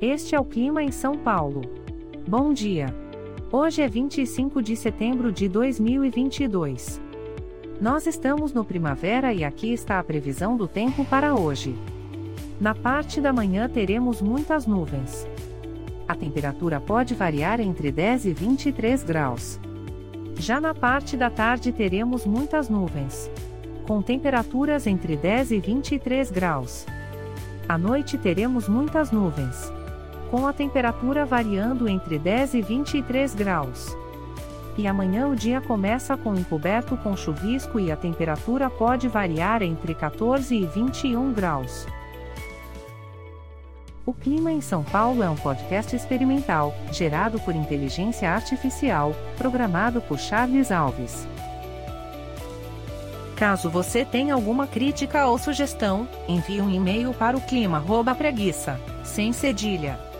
Este é o clima em São Paulo. Bom dia. Hoje é 25 de setembro de 2022. Nós estamos no primavera e aqui está a previsão do tempo para hoje. Na parte da manhã teremos muitas nuvens. A temperatura pode variar entre 10 e 23 graus. Já na parte da tarde teremos muitas nuvens. Com temperaturas entre 10 e 23 graus. À noite teremos muitas nuvens com a temperatura variando entre 10 e 23 graus. E amanhã o dia começa com encoberto com chuvisco e a temperatura pode variar entre 14 e 21 graus. O Clima em São Paulo é um podcast experimental, gerado por inteligência artificial, programado por Charles Alves. Caso você tenha alguma crítica ou sugestão, envie um e-mail para o clima@preguiça, sem cedilha